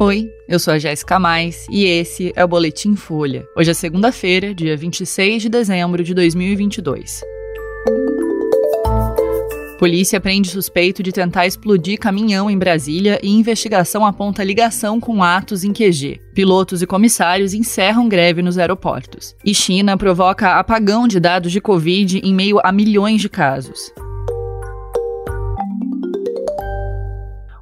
Oi, eu sou a Jéssica Mais e esse é o Boletim Folha. Hoje é segunda-feira, dia 26 de dezembro de 2022. Polícia prende suspeito de tentar explodir caminhão em Brasília e investigação aponta ligação com atos em QG. Pilotos e comissários encerram greve nos aeroportos. E China provoca apagão de dados de Covid em meio a milhões de casos.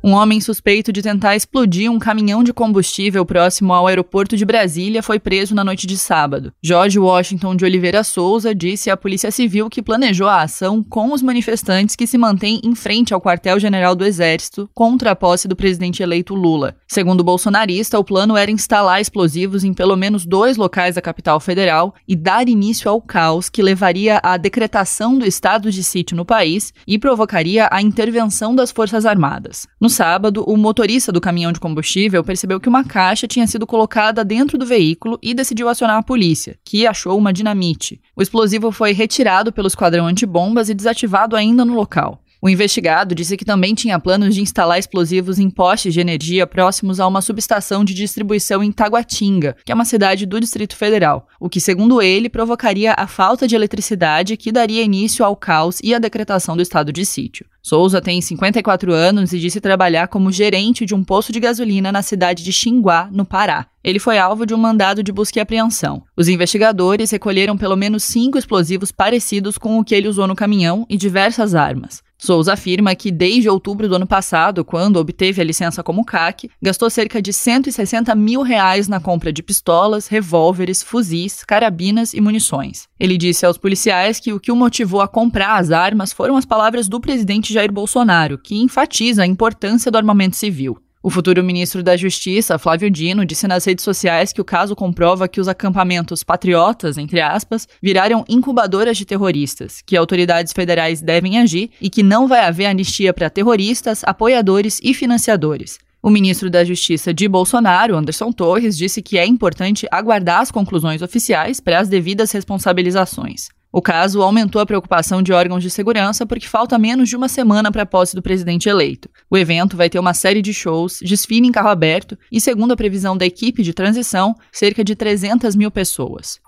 Um homem suspeito de tentar explodir um caminhão de combustível próximo ao aeroporto de Brasília foi preso na noite de sábado. Jorge Washington de Oliveira Souza disse à Polícia Civil que planejou a ação com os manifestantes que se mantêm em frente ao quartel-general do Exército contra a posse do presidente eleito Lula. Segundo o bolsonarista, o plano era instalar explosivos em pelo menos dois locais da capital federal e dar início ao caos que levaria à decretação do estado de sítio no país e provocaria a intervenção das Forças Armadas. No sábado, o motorista do caminhão de combustível percebeu que uma caixa tinha sido colocada dentro do veículo e decidiu acionar a polícia, que achou uma dinamite. O explosivo foi retirado pelo esquadrão antibombas e desativado ainda no local. O investigado disse que também tinha planos de instalar explosivos em postes de energia próximos a uma subestação de distribuição em Taguatinga, que é uma cidade do Distrito Federal, o que, segundo ele, provocaria a falta de eletricidade que daria início ao caos e à decretação do estado de sítio. Souza tem 54 anos e disse trabalhar como gerente de um posto de gasolina na cidade de Xinguá, no Pará. Ele foi alvo de um mandado de busca e apreensão. Os investigadores recolheram pelo menos cinco explosivos parecidos com o que ele usou no caminhão e diversas armas. Souza afirma que desde outubro do ano passado, quando obteve a licença como CAC, gastou cerca de 160 mil reais na compra de pistolas, revólveres, fuzis, carabinas e munições. Ele disse aos policiais que o que o motivou a comprar as armas foram as palavras do presidente Jair Bolsonaro, que enfatiza a importância do armamento civil. O futuro ministro da Justiça, Flávio Dino, disse nas redes sociais que o caso comprova que os acampamentos patriotas, entre aspas, viraram incubadoras de terroristas, que autoridades federais devem agir e que não vai haver anistia para terroristas, apoiadores e financiadores. O ministro da Justiça de Bolsonaro, Anderson Torres, disse que é importante aguardar as conclusões oficiais para as devidas responsabilizações. O caso aumentou a preocupação de órgãos de segurança porque falta menos de uma semana para a posse do presidente eleito. O evento vai ter uma série de shows, desfile em carro aberto e, segundo a previsão da equipe de transição, cerca de 300 mil pessoas.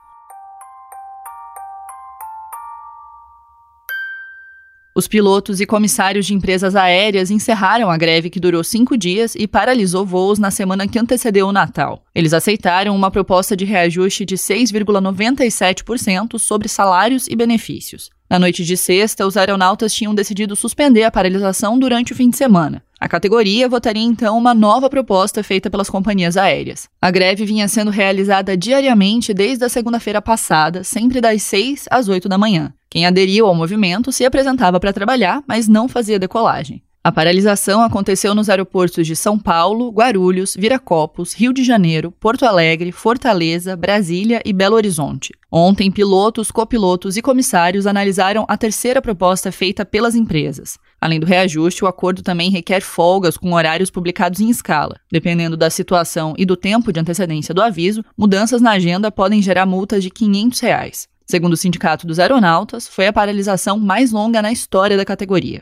Os pilotos e comissários de empresas aéreas encerraram a greve que durou cinco dias e paralisou voos na semana que antecedeu o Natal. Eles aceitaram uma proposta de reajuste de 6,97% sobre salários e benefícios. Na noite de sexta, os aeronautas tinham decidido suspender a paralisação durante o fim de semana. A categoria votaria então uma nova proposta feita pelas companhias aéreas. A greve vinha sendo realizada diariamente desde a segunda-feira passada, sempre das 6 às 8 da manhã. Quem aderiu ao movimento se apresentava para trabalhar, mas não fazia decolagem. A paralisação aconteceu nos aeroportos de São Paulo, Guarulhos, Viracopos, Rio de Janeiro, Porto Alegre, Fortaleza, Brasília e Belo Horizonte. Ontem, pilotos, copilotos e comissários analisaram a terceira proposta feita pelas empresas. Além do reajuste, o acordo também requer folgas com horários publicados em escala. Dependendo da situação e do tempo de antecedência do aviso, mudanças na agenda podem gerar multas de 500 reais. Segundo o Sindicato dos Aeronautas, foi a paralisação mais longa na história da categoria.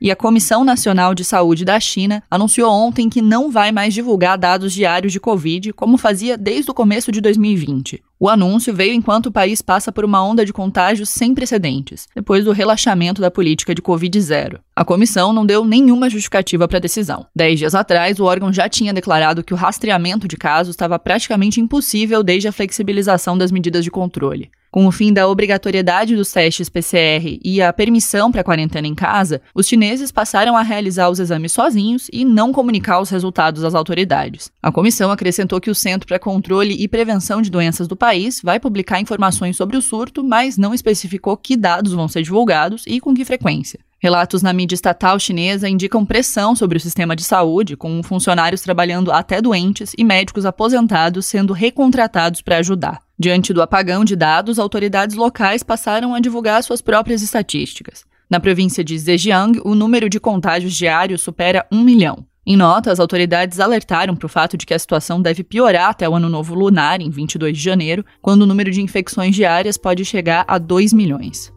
E a Comissão Nacional de Saúde da China anunciou ontem que não vai mais divulgar dados diários de Covid, como fazia desde o começo de 2020. O anúncio veio enquanto o país passa por uma onda de contágios sem precedentes, depois do relaxamento da política de Covid-0. A comissão não deu nenhuma justificativa para a decisão. Dez dias atrás, o órgão já tinha declarado que o rastreamento de casos estava praticamente impossível desde a flexibilização das medidas de controle. Com o fim da obrigatoriedade dos testes PCR e a permissão para quarentena em casa, os chineses passaram a realizar os exames sozinhos e não comunicar os resultados às autoridades. A comissão acrescentou que o Centro para Controle e Prevenção de Doenças do país vai publicar informações sobre o surto, mas não especificou que dados vão ser divulgados e com que frequência. Relatos na mídia estatal chinesa indicam pressão sobre o sistema de saúde, com funcionários trabalhando até doentes e médicos aposentados sendo recontratados para ajudar. Diante do apagão de dados, autoridades locais passaram a divulgar suas próprias estatísticas. Na província de Zhejiang, o número de contágios diários supera um milhão. Em nota, as autoridades alertaram para o fato de que a situação deve piorar até o ano novo lunar, em 22 de janeiro, quando o número de infecções diárias pode chegar a 2 milhões.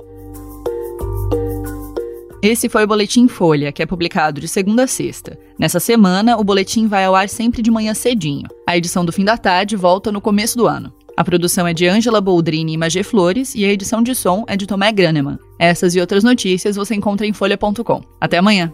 Esse foi o Boletim Folha, que é publicado de segunda a sexta. Nessa semana, o boletim vai ao ar sempre de manhã cedinho. A edição do fim da tarde volta no começo do ano. A produção é de Ângela Boldrini e Magê Flores e a edição de som é de Tomé Graneman. Essas e outras notícias você encontra em folha.com. Até amanhã!